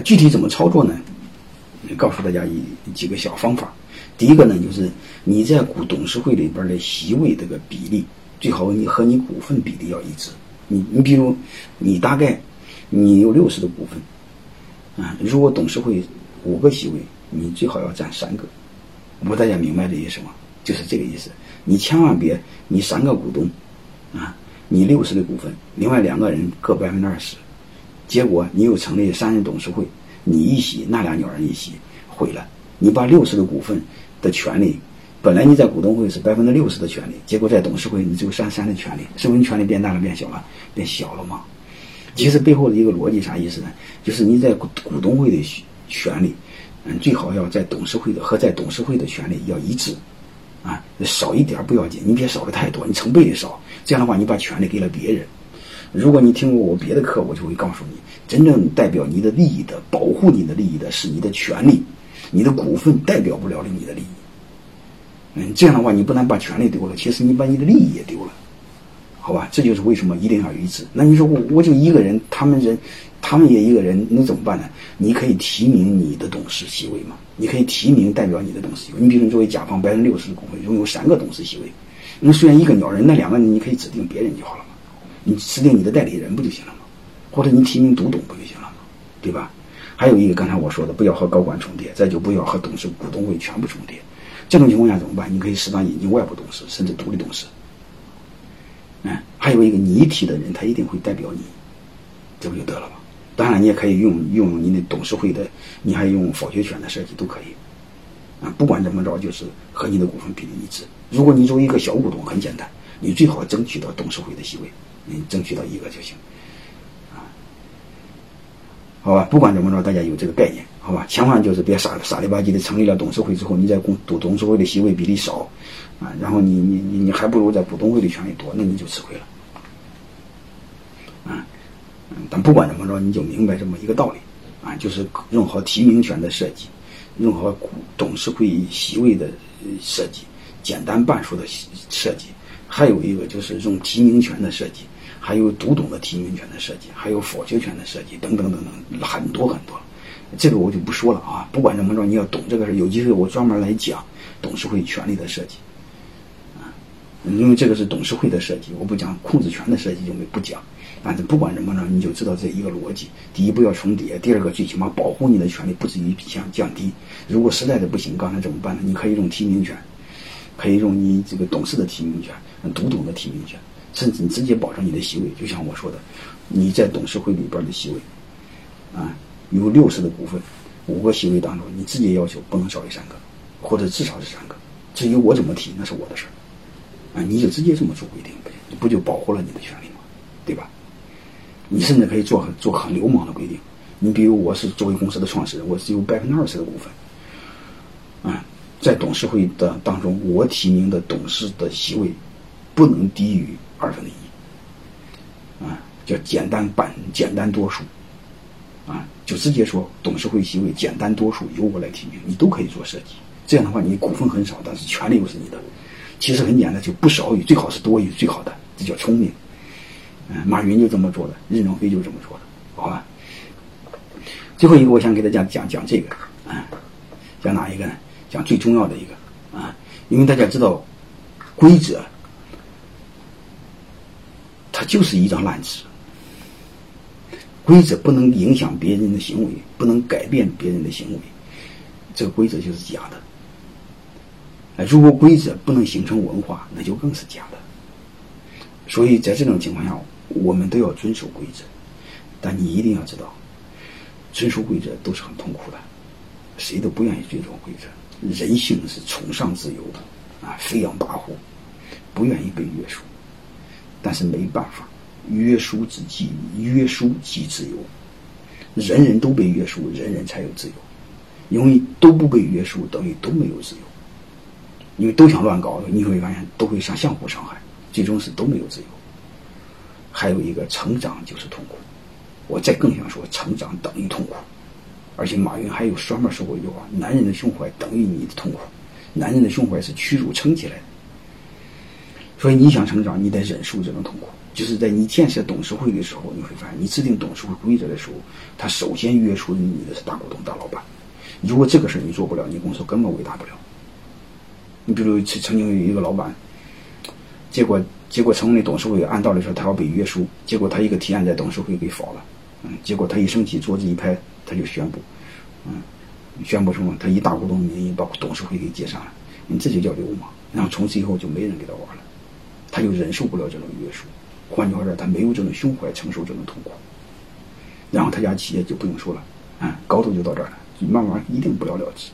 具体怎么操作呢？告诉大家一几个小方法。第一个呢，就是你在股董事会里边的席位这个比例，最好你和你股份比例要一致。你你比如你大概你有六十的股份，啊，如果董事会五个席位，你最好要占三个。我大家明白这意思吗？就是这个意思。你千万别你三个股东，啊，你六十的股份，另外两个人各百分之二十，结果你又成立三人董事会，你一席，那俩鸟人一席，毁了。你把六十的股份的权利，本来你在股东会是百分之六十的权利，结果在董事会你只有三三的权利，是不是权利变大了变小了？变小了吗？其实背后的一个逻辑啥意思呢？就是你在股股东会的权利，嗯，最好要在董事会的和在董事会的权利要一致，啊，少一点不要紧，你别少的太多，你成倍的少，这样的话你把权利给了别人。如果你听过我别的课，我就会告诉你，真正代表你的利益的、保护你的利益的是你的权利。你的股份代表不了你的利益，嗯，这样的话，你不但把权利丢了，其实你把你的利益也丢了，好吧？这就是为什么一定要一致。那你说我我就一个人，他们人，他们也一个人，那怎么办呢？你可以提名你的董事席位嘛？你可以提名代表你的董事席位。你比如作为甲方百分之六十的股份，拥有三个董事席位，那虽然一个鸟人，那两个人你可以指定别人就好了？你指定你的代理人不就行了吗？或者你提名独董不就行了吗？对吧？还有一个，刚才我说的，不要和高管重叠，再就不要和董事股东会全部重叠。这种情况下怎么办？你可以适当引进外部董事，甚至独立董事。嗯，还有一个你提的人，他一定会代表你，这不就得了吗？当然，你也可以用用你的董事会的，你还用否决权的设计都可以。啊，不管怎么着，就是和你的股份比例一致。如果你作为一个小股东，很简单，你最好争取到董事会的席位，你争取到一个就行。啊好吧，不管怎么着，大家有这个概念，好吧？千万就是别傻傻里吧唧的成立了董事会之后，你在股董董事会的席位比例少，啊，然后你你你你还不如在股东会的权利多，那你就吃亏了，啊，但不管怎么着，你就明白这么一个道理，啊，就是用好提名权的设计，用好股董事会席位的设计，简单半数的设计，还有一个就是用提名权的设计。还有独董的提名权的设计，还有否决权的设计，等等等等，很多很多。这个我就不说了啊。不管怎么着，你要懂这个事有机会我专门来讲董事会权力的设计啊。因为这个是董事会的设计，我不讲控制权的设计就没不讲。反正不管怎么着，你就知道这一个逻辑：第一，不要重叠；第二个，最起码保护你的权利不至于降降低。如果实在是不行，刚才怎么办呢？你可以用提名权，可以用你这个董事的提名权，独董的提名权。甚至你直接保证你的席位，就像我说的，你在董事会里边的席位，啊，有六十的股份，五个席位当中，你直接要求不能少于三个，或者至少是三个。至于我怎么提，那是我的事儿，啊，你就直接这么做规定，不就保护了你的权利吗？对吧？你甚至可以做很做很流氓的规定，你比如我是作为公司的创始人，我只有百分之二十的股份，在董事会的当中，我提名的董事的席位不能低于。二分之一，啊，叫简单半简单多数，啊，就直接说董事会席位简单多数由我来提名，你都可以做设计。这样的话，你股份很少，但是权利又是你的。其实很简单，就不少于，最好是多于最好的，这叫聪明。嗯，马云就这么做的，任正非就这么做的，好吧？最后一个，我想给大家讲讲这个，啊，讲哪一个呢？讲最重要的一个，啊，因为大家知道规则。它就是一张烂纸，规则不能影响别人的行为，不能改变别人的行为，这个规则就是假的。如果规则不能形成文化，那就更是假的。所以在这种情况下，我们都要遵守规则，但你一定要知道，遵守规则都是很痛苦的，谁都不愿意遵守规则。人性是崇尚自由的，啊，飞扬跋扈，不愿意被约束。但是没办法，约束之即约束即自由。人人都被约束，人人才有自由。因为都不被约束，等于都没有自由。因为都想乱搞，你会发现都会相相互伤害，最终是都没有自由。还有一个，成长就是痛苦。我再更想说，成长等于痛苦。而且马云还有专门说过一句话：男人的胸怀等于你的痛苦。男人的胸怀是屈辱撑起来的。所以你想成长，你得忍受这种痛苦。就是在你建设董事会的时候，你会发现，你制定董事会规则的时候，他首先约束你的是大股东、大老板。如果这个事儿你做不了，你公司根本伟大不了。你比如曾曾经有一个老板，结果结果成立董事会，按道理说他要被约束，结果他一个提案在董事会给否了，嗯，结果他一生气，桌子一拍，他就宣布，嗯，宣布什么？他以大股东名义把董事会给解散了，你这就叫流氓。然后从此以后就没人给他玩了，他就忍受不了这种约束。换句话说，他没有这种胸怀承受这种痛苦，然后他家企业就不用说了，嗯，高度就到这儿了，慢慢一定不了了之。